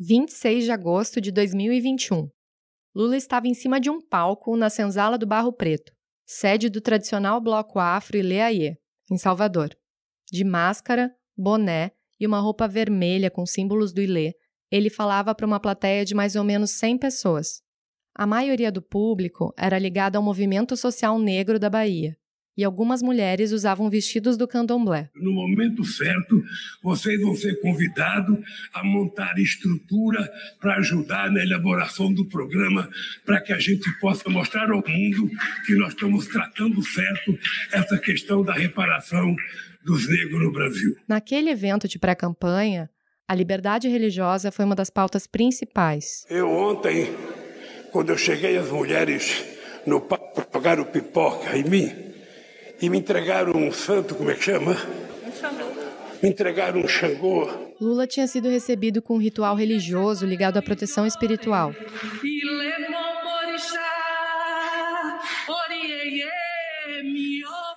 26 de agosto de 2021. Lula estava em cima de um palco na senzala do Barro Preto, sede do tradicional bloco afro Ileaie, em Salvador. De máscara, boné e uma roupa vermelha com símbolos do Ilê, ele falava para uma plateia de mais ou menos 100 pessoas. A maioria do público era ligada ao movimento social negro da Bahia, e algumas mulheres usavam vestidos do candomblé. No momento certo, vocês vão ser convidados a montar estrutura para ajudar na elaboração do programa, para que a gente possa mostrar ao mundo que nós estamos tratando certo essa questão da reparação dos negros no Brasil. Naquele evento de pré-campanha, a liberdade religiosa foi uma das pautas principais. Eu ontem, quando eu cheguei, as mulheres no palco jogaram pipoca em mim e me entregaram um santo, como é que chama? Um. Me entregaram um Xangô. Lula tinha sido recebido com um ritual religioso ligado à proteção espiritual.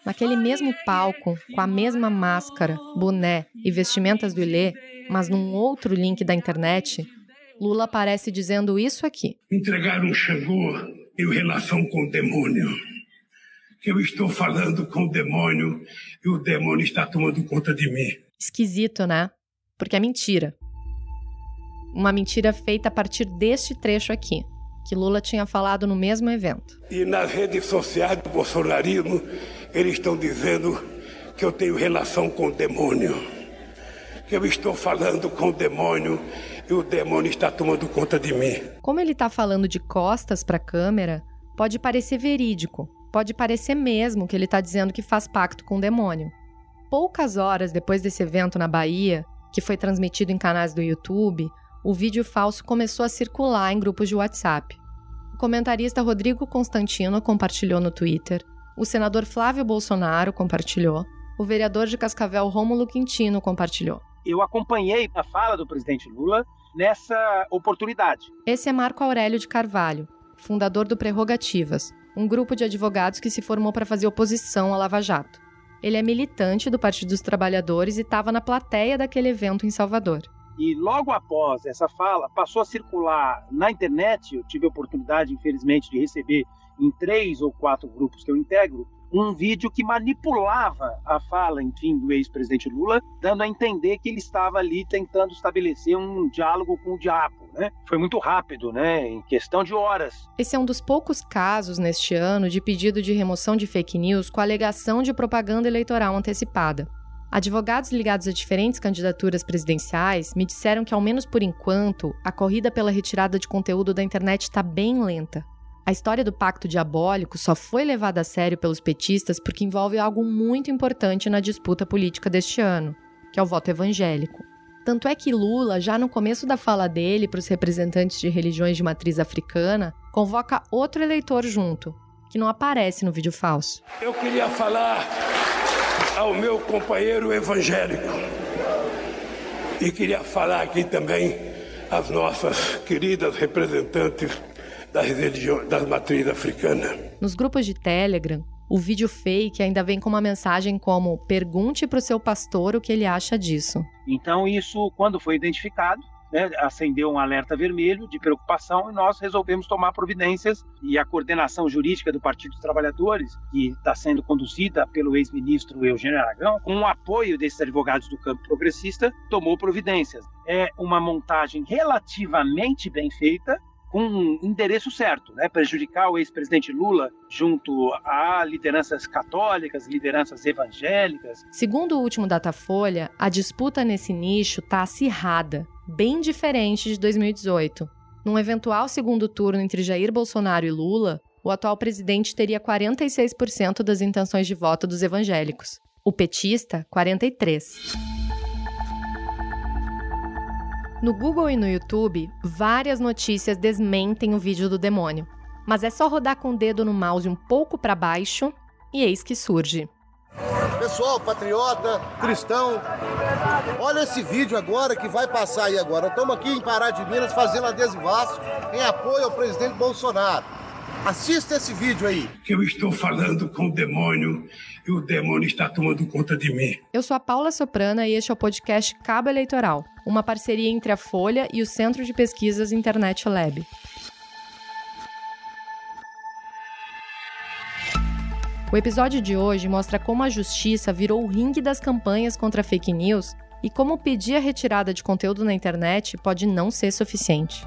Naquele mesmo palco, com a mesma máscara, boné e vestimentas do Ilê, mas num outro link da internet, Lula aparece dizendo isso aqui. Me entregaram um Xangô em relação com o demônio que eu estou falando com o demônio e o demônio está tomando conta de mim. Esquisito, né? Porque é mentira. Uma mentira feita a partir deste trecho aqui, que Lula tinha falado no mesmo evento. E nas redes sociais do bolsonarismo, eles estão dizendo que eu tenho relação com o demônio. Que eu estou falando com o demônio e o demônio está tomando conta de mim. Como ele está falando de costas para a câmera, pode parecer verídico, Pode parecer mesmo que ele está dizendo que faz pacto com o demônio. Poucas horas depois desse evento na Bahia, que foi transmitido em canais do YouTube, o vídeo falso começou a circular em grupos de WhatsApp. O comentarista Rodrigo Constantino compartilhou no Twitter, o senador Flávio Bolsonaro compartilhou, o vereador de Cascavel Rômulo Quintino compartilhou. Eu acompanhei a fala do presidente Lula nessa oportunidade. Esse é Marco Aurélio de Carvalho, fundador do Prerrogativas, um grupo de advogados que se formou para fazer oposição à Lava Jato. Ele é militante do Partido dos Trabalhadores e estava na plateia daquele evento em Salvador. E logo após essa fala, passou a circular na internet. Eu tive a oportunidade, infelizmente, de receber em três ou quatro grupos que eu integro um vídeo que manipulava a fala, enfim, do ex-presidente Lula, dando a entender que ele estava ali tentando estabelecer um diálogo com o diabo. Né? Foi muito rápido, né? em questão de horas. Esse é um dos poucos casos neste ano de pedido de remoção de fake news com alegação de propaganda eleitoral antecipada. Advogados ligados a diferentes candidaturas presidenciais me disseram que, ao menos por enquanto, a corrida pela retirada de conteúdo da internet está bem lenta. A história do pacto diabólico só foi levada a sério pelos petistas porque envolve algo muito importante na disputa política deste ano, que é o voto evangélico. Tanto é que Lula, já no começo da fala dele para os representantes de religiões de matriz africana, convoca outro eleitor junto, que não aparece no vídeo falso. Eu queria falar ao meu companheiro evangélico e queria falar aqui também às nossas queridas representantes das religiões, das matrizes africanas. Nos grupos de Telegram, o vídeo fake ainda vem com uma mensagem como: pergunte para o seu pastor o que ele acha disso. Então, isso, quando foi identificado, né, acendeu um alerta vermelho de preocupação e nós resolvemos tomar providências e a coordenação jurídica do Partido dos Trabalhadores, que está sendo conduzida pelo ex-ministro Eugênio Aragão, com o apoio desses advogados do campo progressista, tomou providências. É uma montagem relativamente bem feita, com um endereço certo, né? prejudicar o ex-presidente Lula junto a lideranças católicas, lideranças evangélicas. Segundo o último Datafolha, a disputa nesse nicho está acirrada, bem diferente de 2018. Num eventual segundo turno entre Jair Bolsonaro e Lula, o atual presidente teria 46% das intenções de voto dos evangélicos. O petista, 43%. No Google e no YouTube, várias notícias desmentem o vídeo do demônio. Mas é só rodar com o dedo no mouse um pouco para baixo e eis que surge. Pessoal, patriota, cristão, olha esse vídeo agora que vai passar aí agora. Estamos aqui em Pará de Minas fazendo adesivaço em apoio ao presidente Bolsonaro. Assista esse vídeo aí. Que eu estou falando com o demônio e o demônio está tomando conta de mim. Eu sou a Paula Soprana e este é o podcast Cabo Eleitoral, uma parceria entre a Folha e o Centro de Pesquisas Internet Lab. O episódio de hoje mostra como a justiça virou o ringue das campanhas contra fake news e como pedir a retirada de conteúdo na internet pode não ser suficiente.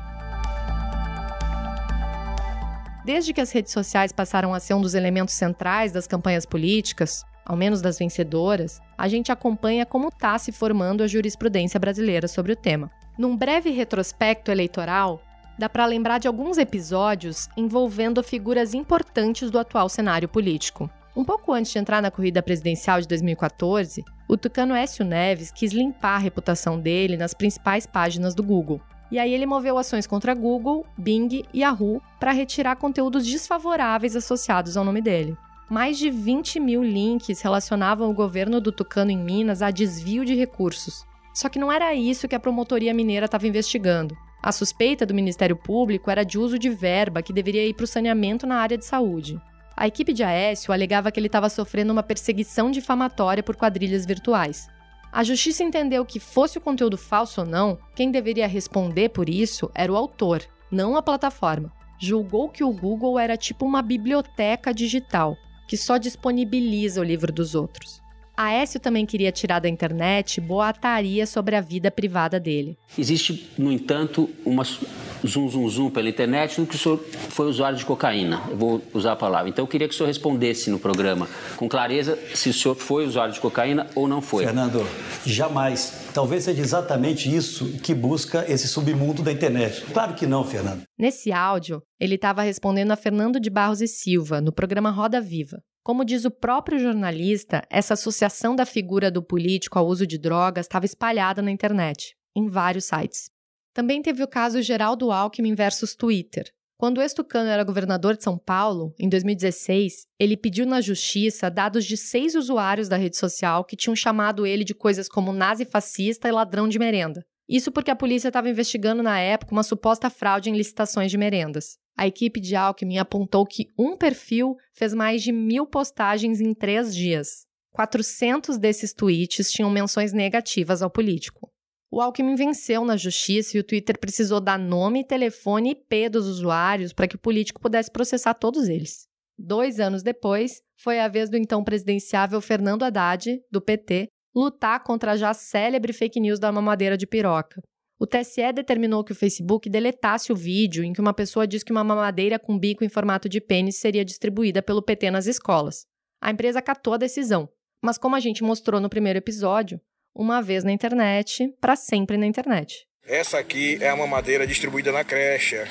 Desde que as redes sociais passaram a ser um dos elementos centrais das campanhas políticas, ao menos das vencedoras, a gente acompanha como está se formando a jurisprudência brasileira sobre o tema. Num breve retrospecto eleitoral, dá para lembrar de alguns episódios envolvendo figuras importantes do atual cenário político. Um pouco antes de entrar na corrida presidencial de 2014, o tucano Écio Neves quis limpar a reputação dele nas principais páginas do Google. E aí ele moveu ações contra Google, Bing e Yahoo para retirar conteúdos desfavoráveis associados ao nome dele. Mais de 20 mil links relacionavam o governo do Tucano em Minas a desvio de recursos. Só que não era isso que a promotoria mineira estava investigando. A suspeita do Ministério Público era de uso de verba que deveria ir para o saneamento na área de saúde. A equipe de Aécio alegava que ele estava sofrendo uma perseguição difamatória por quadrilhas virtuais. A justiça entendeu que, fosse o conteúdo falso ou não, quem deveria responder por isso era o autor, não a plataforma. Julgou que o Google era tipo uma biblioteca digital, que só disponibiliza o livro dos outros. Aécio também queria tirar da internet boataria sobre a vida privada dele. Existe, no entanto, uma zum zum zum pela internet do que o senhor foi usuário de cocaína. Eu vou usar a palavra. Então eu queria que o senhor respondesse no programa com clareza se o senhor foi usuário de cocaína ou não foi. Fernando, jamais. Talvez seja exatamente isso que busca esse submundo da internet. Claro que não, Fernando. Nesse áudio, ele estava respondendo a Fernando de Barros e Silva no programa Roda Viva. Como diz o próprio jornalista, essa associação da figura do político ao uso de drogas estava espalhada na internet, em vários sites. Também teve o caso Geraldo Alckmin versus Twitter. Quando o ex-tucano era governador de São Paulo, em 2016, ele pediu na justiça dados de seis usuários da rede social que tinham chamado ele de coisas como nazi-fascista e ladrão de merenda. Isso porque a polícia estava investigando na época uma suposta fraude em licitações de merendas. A equipe de Alckmin apontou que um perfil fez mais de mil postagens em três dias. 400 desses tweets tinham menções negativas ao político. O Alckmin venceu na justiça e o Twitter precisou dar nome, telefone e IP dos usuários para que o político pudesse processar todos eles. Dois anos depois, foi a vez do então presidenciável Fernando Haddad, do PT, lutar contra a já célebre fake news da mamadeira de piroca. O TSE determinou que o Facebook deletasse o vídeo em que uma pessoa diz que uma mamadeira com bico em formato de pênis seria distribuída pelo PT nas escolas. A empresa acatou a decisão, mas como a gente mostrou no primeiro episódio, uma vez na internet, para sempre na internet. Essa aqui é a mamadeira distribuída na creche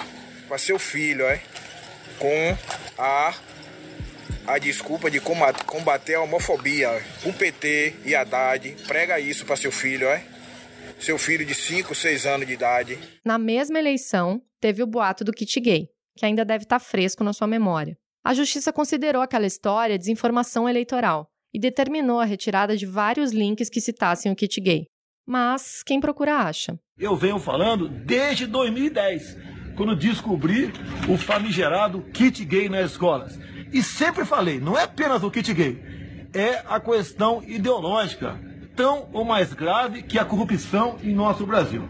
para seu filho, é? Com a a desculpa de combater a homofobia. O PT e a Haddad prega isso para seu filho, é? Seu filho de 5, 6 anos de idade. Na mesma eleição, teve o boato do kit gay, que ainda deve estar tá fresco na sua memória. A justiça considerou aquela história desinformação eleitoral e determinou a retirada de vários links que citassem o kit gay. Mas quem procura acha. Eu venho falando desde 2010, quando descobri o famigerado kit gay nas escolas. E sempre falei, não é apenas o kit gay, é a questão ideológica, tão ou mais grave que a corrupção em nosso Brasil.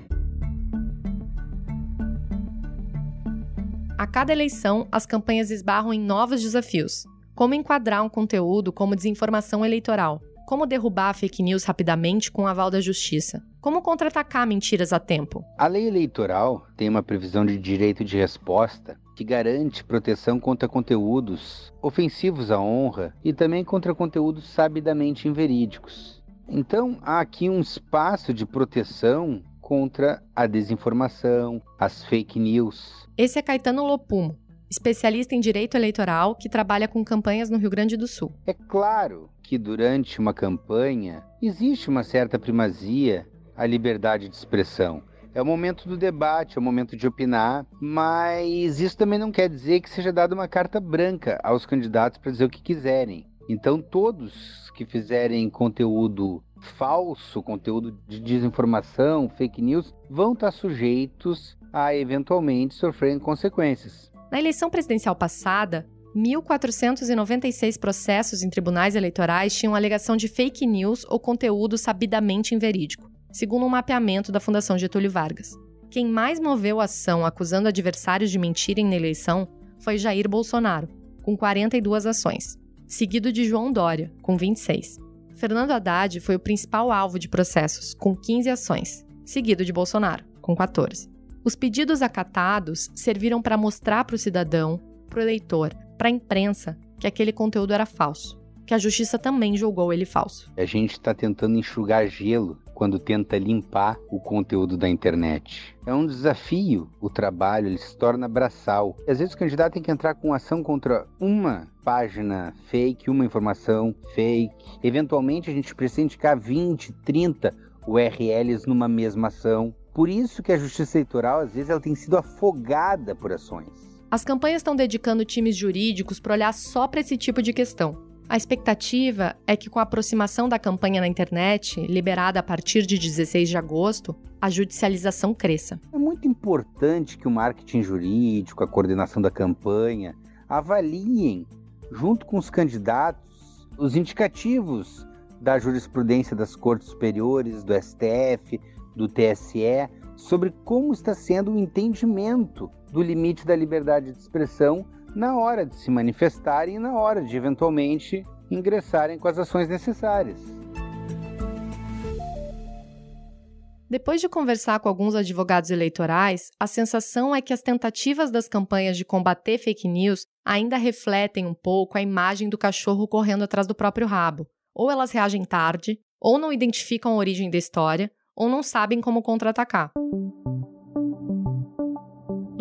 A cada eleição, as campanhas esbarram em novos desafios. Como enquadrar um conteúdo como desinformação eleitoral? Como derrubar fake news rapidamente com o aval da justiça? Como contra-atacar mentiras a tempo? A lei eleitoral tem uma previsão de direito de resposta que garante proteção contra conteúdos ofensivos à honra e também contra conteúdos sabidamente inverídicos. Então, há aqui um espaço de proteção contra a desinformação, as fake news. Esse é Caetano Lopumo, especialista em direito eleitoral que trabalha com campanhas no Rio Grande do Sul. É claro que durante uma campanha existe uma certa primazia à liberdade de expressão. É o momento do debate, é o momento de opinar, mas isso também não quer dizer que seja dada uma carta branca aos candidatos para dizer o que quiserem. Então, todos que fizerem conteúdo falso, conteúdo de desinformação, fake news, vão estar sujeitos a eventualmente sofrerem consequências. Na eleição presidencial passada, 1.496 processos em tribunais eleitorais tinham alegação de fake news ou conteúdo sabidamente inverídico, segundo um mapeamento da Fundação Getúlio Vargas. Quem mais moveu ação acusando adversários de mentirem na eleição foi Jair Bolsonaro, com 42 ações, seguido de João Dória, com 26. Fernando Haddad foi o principal alvo de processos, com 15 ações, seguido de Bolsonaro, com 14. Os pedidos acatados serviram para mostrar para o cidadão, para o eleitor, para a imprensa que aquele conteúdo era falso, que a justiça também julgou ele falso. A gente está tentando enxugar gelo quando tenta limpar o conteúdo da internet. É um desafio o trabalho, ele se torna braçal. E às vezes o candidato tem que entrar com ação contra uma página fake, uma informação fake. Eventualmente a gente precisa indicar 20, 30 URLs numa mesma ação. Por isso que a justiça eleitoral, às vezes, ela tem sido afogada por ações. As campanhas estão dedicando times jurídicos para olhar só para esse tipo de questão. A expectativa é que, com a aproximação da campanha na internet, liberada a partir de 16 de agosto, a judicialização cresça. É muito importante que o marketing jurídico, a coordenação da campanha, avaliem, junto com os candidatos, os indicativos da jurisprudência das cortes superiores, do STF, do TSE, sobre como está sendo o entendimento do limite da liberdade de expressão na hora de se manifestarem e na hora de eventualmente ingressarem com as ações necessárias. Depois de conversar com alguns advogados eleitorais, a sensação é que as tentativas das campanhas de combater fake news ainda refletem um pouco a imagem do cachorro correndo atrás do próprio rabo. Ou elas reagem tarde, ou não identificam a origem da história, ou não sabem como contra-atacar.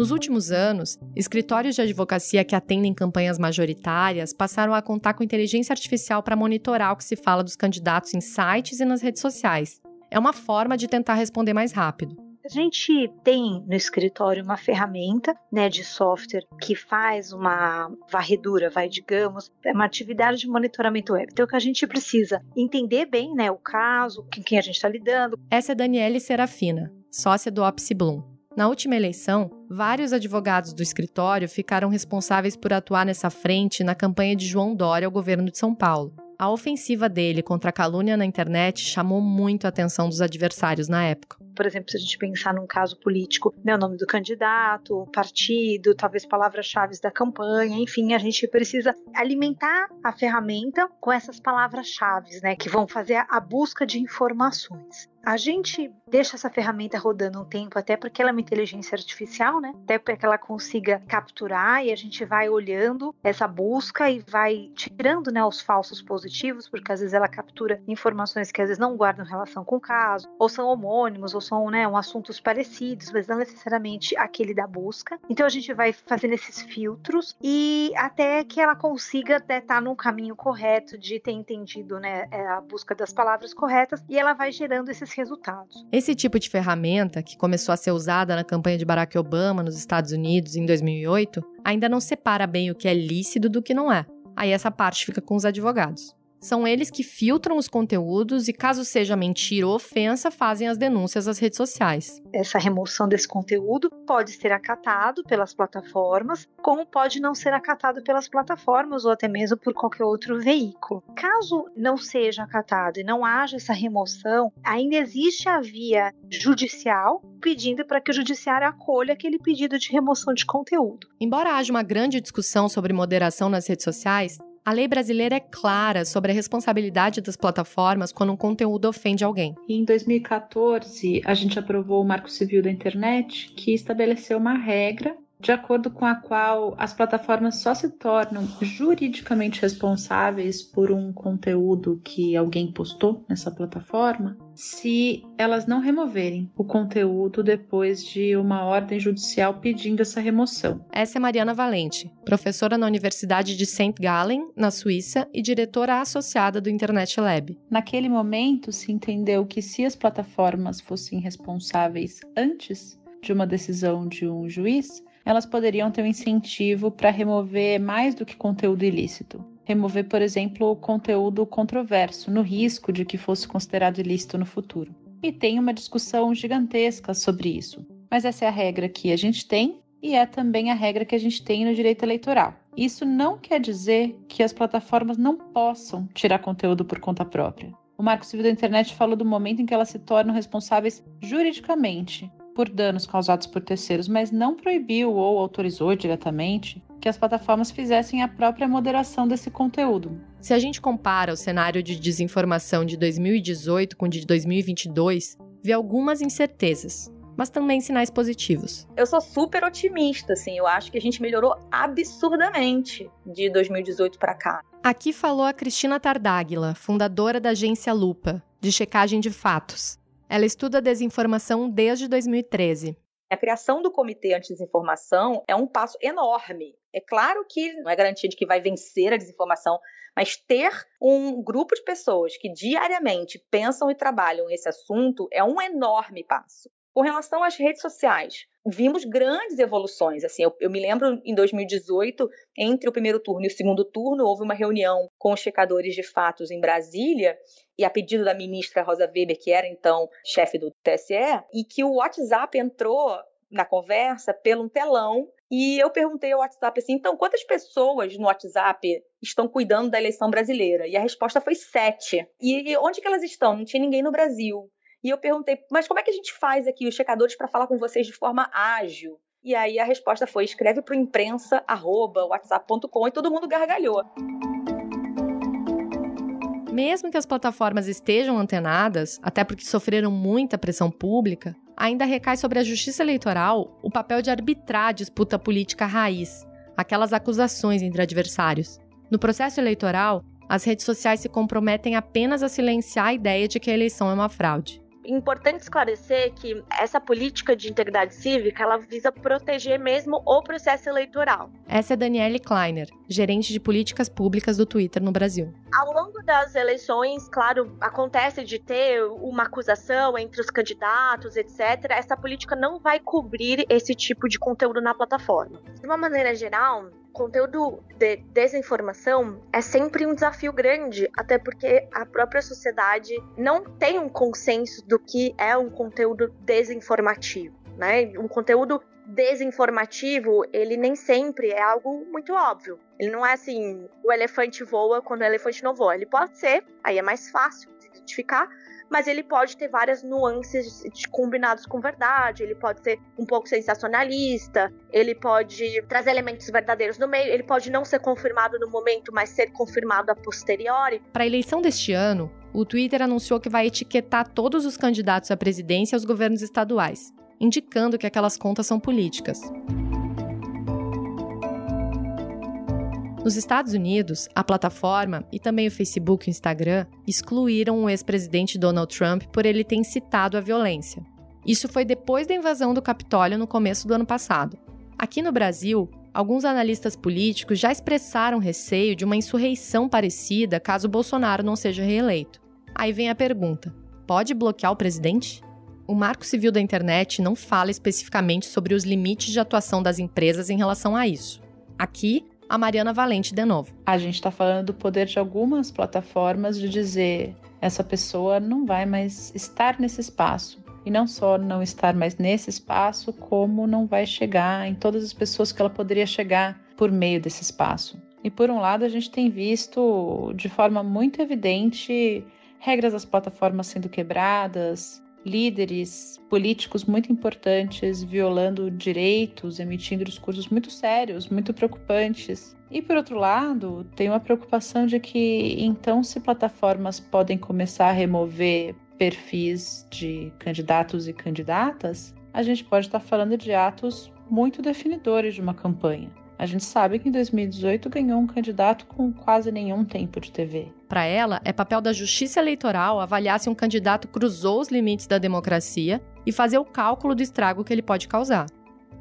Nos últimos anos, escritórios de advocacia que atendem campanhas majoritárias passaram a contar com inteligência artificial para monitorar o que se fala dos candidatos em sites e nas redes sociais. É uma forma de tentar responder mais rápido. A gente tem no escritório uma ferramenta né, de software que faz uma varredura, vai, digamos, é uma atividade de monitoramento web. Então, o que a gente precisa entender bem né, o caso, com quem a gente está lidando. Essa é Daniele Serafina, sócia do Opsi Bloom. Na última eleição, vários advogados do escritório ficaram responsáveis por atuar nessa frente na campanha de João Dória ao governo de São Paulo. A ofensiva dele contra a calúnia na internet chamou muito a atenção dos adversários na época. Por exemplo, se a gente pensar num caso político, né, o nome do candidato, o partido, talvez palavras-chave da campanha, enfim, a gente precisa alimentar a ferramenta com essas palavras-chave, né, que vão fazer a busca de informações. A gente deixa essa ferramenta rodando um tempo, até porque ela é uma inteligência artificial, né? Até para que ela consiga capturar e a gente vai olhando essa busca e vai tirando né, os falsos positivos, porque às vezes ela captura informações que às vezes não guardam relação com o caso, ou são homônimos, ou são né, um assuntos parecidos, mas não necessariamente aquele da busca. Então a gente vai fazendo esses filtros e até que ela consiga estar tá no caminho correto de ter entendido né, é, a busca das palavras corretas e ela vai gerando esses resultados. Esse tipo de ferramenta, que começou a ser usada na campanha de Barack Obama nos Estados Unidos em 2008, ainda não separa bem o que é lícito do que não é. Aí essa parte fica com os advogados. São eles que filtram os conteúdos e, caso seja mentira ou ofensa, fazem as denúncias às redes sociais. Essa remoção desse conteúdo pode ser acatado pelas plataformas, como pode não ser acatado pelas plataformas ou até mesmo por qualquer outro veículo. Caso não seja acatado e não haja essa remoção, ainda existe a via judicial pedindo para que o judiciário acolha aquele pedido de remoção de conteúdo. Embora haja uma grande discussão sobre moderação nas redes sociais, a lei brasileira é clara sobre a responsabilidade das plataformas quando um conteúdo ofende alguém. Em 2014, a gente aprovou o Marco Civil da Internet, que estabeleceu uma regra de acordo com a qual as plataformas só se tornam juridicamente responsáveis por um conteúdo que alguém postou nessa plataforma se elas não removerem o conteúdo depois de uma ordem judicial pedindo essa remoção. Essa é Mariana Valente, professora na Universidade de St. Gallen, na Suíça, e diretora associada do Internet Lab. Naquele momento, se entendeu que se as plataformas fossem responsáveis antes de uma decisão de um juiz, elas poderiam ter um incentivo para remover mais do que conteúdo ilícito. Remover, por exemplo, conteúdo controverso, no risco de que fosse considerado ilícito no futuro. E tem uma discussão gigantesca sobre isso. Mas essa é a regra que a gente tem e é também a regra que a gente tem no direito eleitoral. Isso não quer dizer que as plataformas não possam tirar conteúdo por conta própria. O Marco Civil da Internet falou do momento em que elas se tornam responsáveis juridicamente por danos causados por terceiros, mas não proibiu ou autorizou diretamente que as plataformas fizessem a própria moderação desse conteúdo. Se a gente compara o cenário de desinformação de 2018 com o de 2022, vê algumas incertezas mas também sinais positivos. Eu sou super otimista, assim, eu acho que a gente melhorou absurdamente de 2018 para cá. Aqui falou a Cristina Tardáguila, fundadora da agência Lupa, de checagem de fatos. Ela estuda desinformação desde 2013. A criação do Comitê Anti-Desinformação é um passo enorme. É claro que não é garantia de que vai vencer a desinformação, mas ter um grupo de pessoas que diariamente pensam e trabalham esse assunto é um enorme passo. Com relação às redes sociais, vimos grandes evoluções. Assim, eu, eu, me lembro em 2018, entre o primeiro turno e o segundo turno, houve uma reunião com os checadores de fatos em Brasília, e a pedido da ministra Rosa Weber, que era então chefe do TSE, e que o WhatsApp entrou na conversa pelo um telão. E eu perguntei ao WhatsApp assim: então, quantas pessoas no WhatsApp estão cuidando da eleição brasileira? E a resposta foi sete. E onde que elas estão? Não tinha ninguém no Brasil. E eu perguntei, mas como é que a gente faz aqui os checadores para falar com vocês de forma ágil? E aí a resposta foi: escreve para imprensa@whatsapp.com e todo mundo gargalhou. Mesmo que as plataformas estejam antenadas, até porque sofreram muita pressão pública, ainda recai sobre a justiça eleitoral o papel de arbitrar a disputa política raiz, aquelas acusações entre adversários. No processo eleitoral, as redes sociais se comprometem apenas a silenciar a ideia de que a eleição é uma fraude importante esclarecer que essa política de integridade cívica ela visa proteger mesmo o processo eleitoral. Essa é Daniele Kleiner, gerente de políticas públicas do Twitter no Brasil. Ao longo das eleições, claro, acontece de ter uma acusação entre os candidatos, etc. Essa política não vai cobrir esse tipo de conteúdo na plataforma. De uma maneira geral, conteúdo de desinformação é sempre um desafio grande, até porque a própria sociedade não tem um consenso do que é um conteúdo desinformativo, né? Um conteúdo desinformativo, ele nem sempre é algo muito óbvio. Ele não é assim, o elefante voa quando o elefante não voa. Ele pode ser, aí é mais fácil de identificar, mas ele pode ter várias nuances de combinados com verdade, ele pode ser um pouco sensacionalista, ele pode trazer elementos verdadeiros no meio, ele pode não ser confirmado no momento, mas ser confirmado a posteriori. Para a eleição deste ano, o Twitter anunciou que vai etiquetar todos os candidatos à presidência e aos governos estaduais, indicando que aquelas contas são políticas. Nos Estados Unidos, a plataforma e também o Facebook e o Instagram excluíram o ex-presidente Donald Trump por ele ter incitado a violência. Isso foi depois da invasão do Capitólio no começo do ano passado. Aqui no Brasil, alguns analistas políticos já expressaram receio de uma insurreição parecida caso Bolsonaro não seja reeleito. Aí vem a pergunta: pode bloquear o presidente? O Marco Civil da Internet não fala especificamente sobre os limites de atuação das empresas em relação a isso. Aqui, a Mariana Valente de novo. A gente está falando do poder de algumas plataformas de dizer essa pessoa não vai mais estar nesse espaço. E não só não estar mais nesse espaço, como não vai chegar em todas as pessoas que ela poderia chegar por meio desse espaço. E por um lado, a gente tem visto de forma muito evidente regras das plataformas sendo quebradas, líderes políticos muito importantes violando direitos, emitindo discursos muito sérios, muito preocupantes. E por outro lado, tem uma preocupação de que então se plataformas podem começar a remover perfis de candidatos e candidatas, a gente pode estar falando de atos muito definidores de uma campanha. A gente sabe que em 2018 ganhou um candidato com quase nenhum tempo de TV. Para ela, é papel da justiça eleitoral avaliar se um candidato cruzou os limites da democracia e fazer o cálculo do estrago que ele pode causar.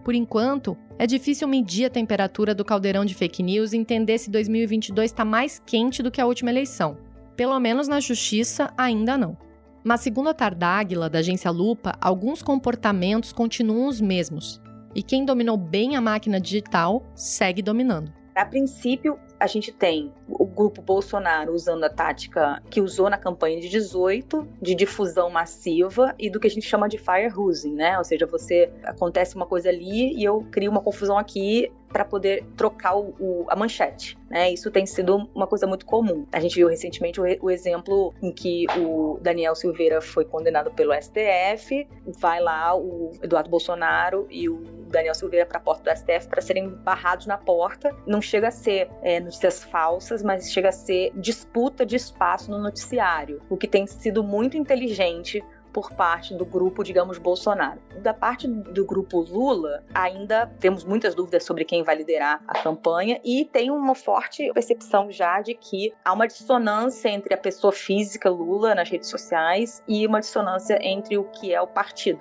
Por enquanto, é difícil medir a temperatura do caldeirão de fake news e entender se 2022 está mais quente do que a última eleição. Pelo menos na justiça, ainda não. Mas, segundo a Tardáguila, da agência Lupa, alguns comportamentos continuam os mesmos. E quem dominou bem a máquina digital segue dominando. A princípio, a gente tem o grupo Bolsonaro usando a tática que usou na campanha de 18, de difusão massiva e do que a gente chama de firehosing, né? Ou seja, você acontece uma coisa ali e eu crio uma confusão aqui para poder trocar o, o, a manchete. Né? Isso tem sido uma coisa muito comum. A gente viu recentemente o, o, exemplo em que o Daniel Silveira foi condenado pelo STF, vai lá o Eduardo Bolsonaro e o Daniel Silveira para a porta do STF para serem barrados na porta. Não chega a ser é, notícias falsas, mas chega a ser disputa de espaço no noticiário, o que tem sido muito inteligente por parte do grupo, digamos, Bolsonaro. Da parte do grupo Lula, ainda temos muitas dúvidas sobre quem vai liderar a campanha e tem uma forte percepção já de que há uma dissonância entre a pessoa física Lula nas redes sociais e uma dissonância entre o que é o partido.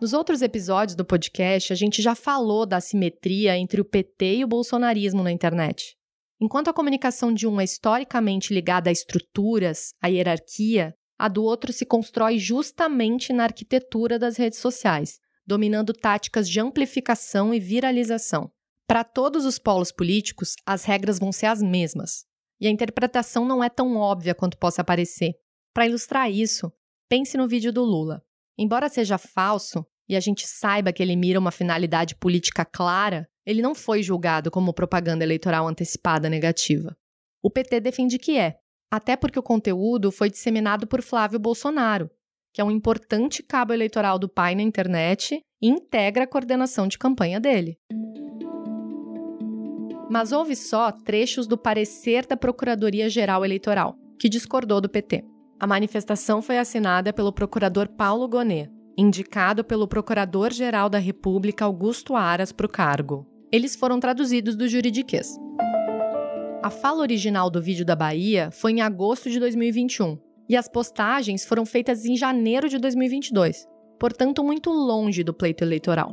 Nos outros episódios do podcast, a gente já falou da simetria entre o PT e o bolsonarismo na internet. Enquanto a comunicação de um é historicamente ligada a estruturas, a hierarquia, a do outro se constrói justamente na arquitetura das redes sociais, dominando táticas de amplificação e viralização. Para todos os polos políticos, as regras vão ser as mesmas, e a interpretação não é tão óbvia quanto possa parecer. Para ilustrar isso, pense no vídeo do Lula. Embora seja falso e a gente saiba que ele mira uma finalidade política clara, ele não foi julgado como propaganda eleitoral antecipada negativa. O PT defende que é, até porque o conteúdo foi disseminado por Flávio Bolsonaro, que é um importante cabo eleitoral do pai na internet e integra a coordenação de campanha dele. Mas houve só trechos do parecer da Procuradoria-Geral Eleitoral, que discordou do PT. A manifestação foi assinada pelo procurador Paulo Gonet, indicado pelo Procurador-Geral da República Augusto Aras para o cargo. Eles foram traduzidos do juridiquês. A fala original do vídeo da Bahia foi em agosto de 2021 e as postagens foram feitas em janeiro de 2022, portanto, muito longe do pleito eleitoral.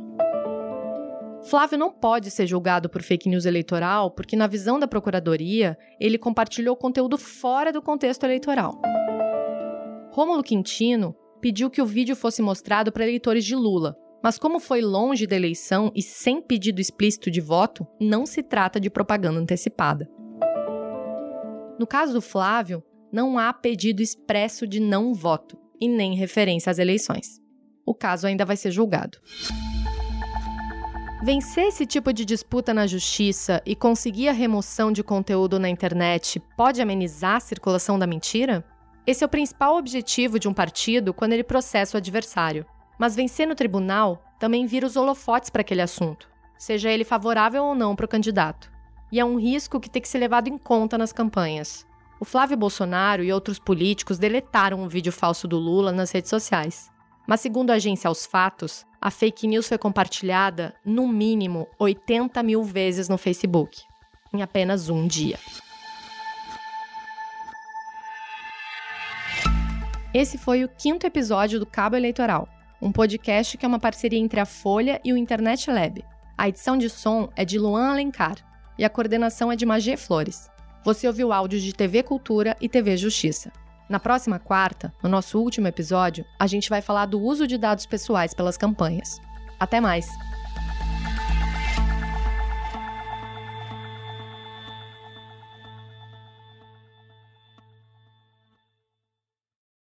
Flávio não pode ser julgado por fake news eleitoral porque, na visão da Procuradoria, ele compartilhou conteúdo fora do contexto eleitoral. Rômulo Quintino pediu que o vídeo fosse mostrado para eleitores de Lula, mas como foi longe da eleição e sem pedido explícito de voto, não se trata de propaganda antecipada. No caso do Flávio, não há pedido expresso de não voto e nem referência às eleições. O caso ainda vai ser julgado. Vencer esse tipo de disputa na justiça e conseguir a remoção de conteúdo na internet pode amenizar a circulação da mentira? Esse é o principal objetivo de um partido quando ele processa o adversário. Mas vencer no tribunal também vira os holofotes para aquele assunto, seja ele favorável ou não para o candidato e é um risco que tem que ser levado em conta nas campanhas. O Flávio Bolsonaro e outros políticos deletaram o vídeo falso do Lula nas redes sociais. Mas, segundo a agência Aos Fatos, a fake news foi compartilhada, no mínimo, 80 mil vezes no Facebook, em apenas um dia. Esse foi o quinto episódio do Cabo Eleitoral, um podcast que é uma parceria entre a Folha e o Internet Lab. A edição de som é de Luan Alencar e a coordenação é de Magê Flores. Você ouviu áudios de TV Cultura e TV Justiça. Na próxima quarta, no nosso último episódio, a gente vai falar do uso de dados pessoais pelas campanhas. Até mais!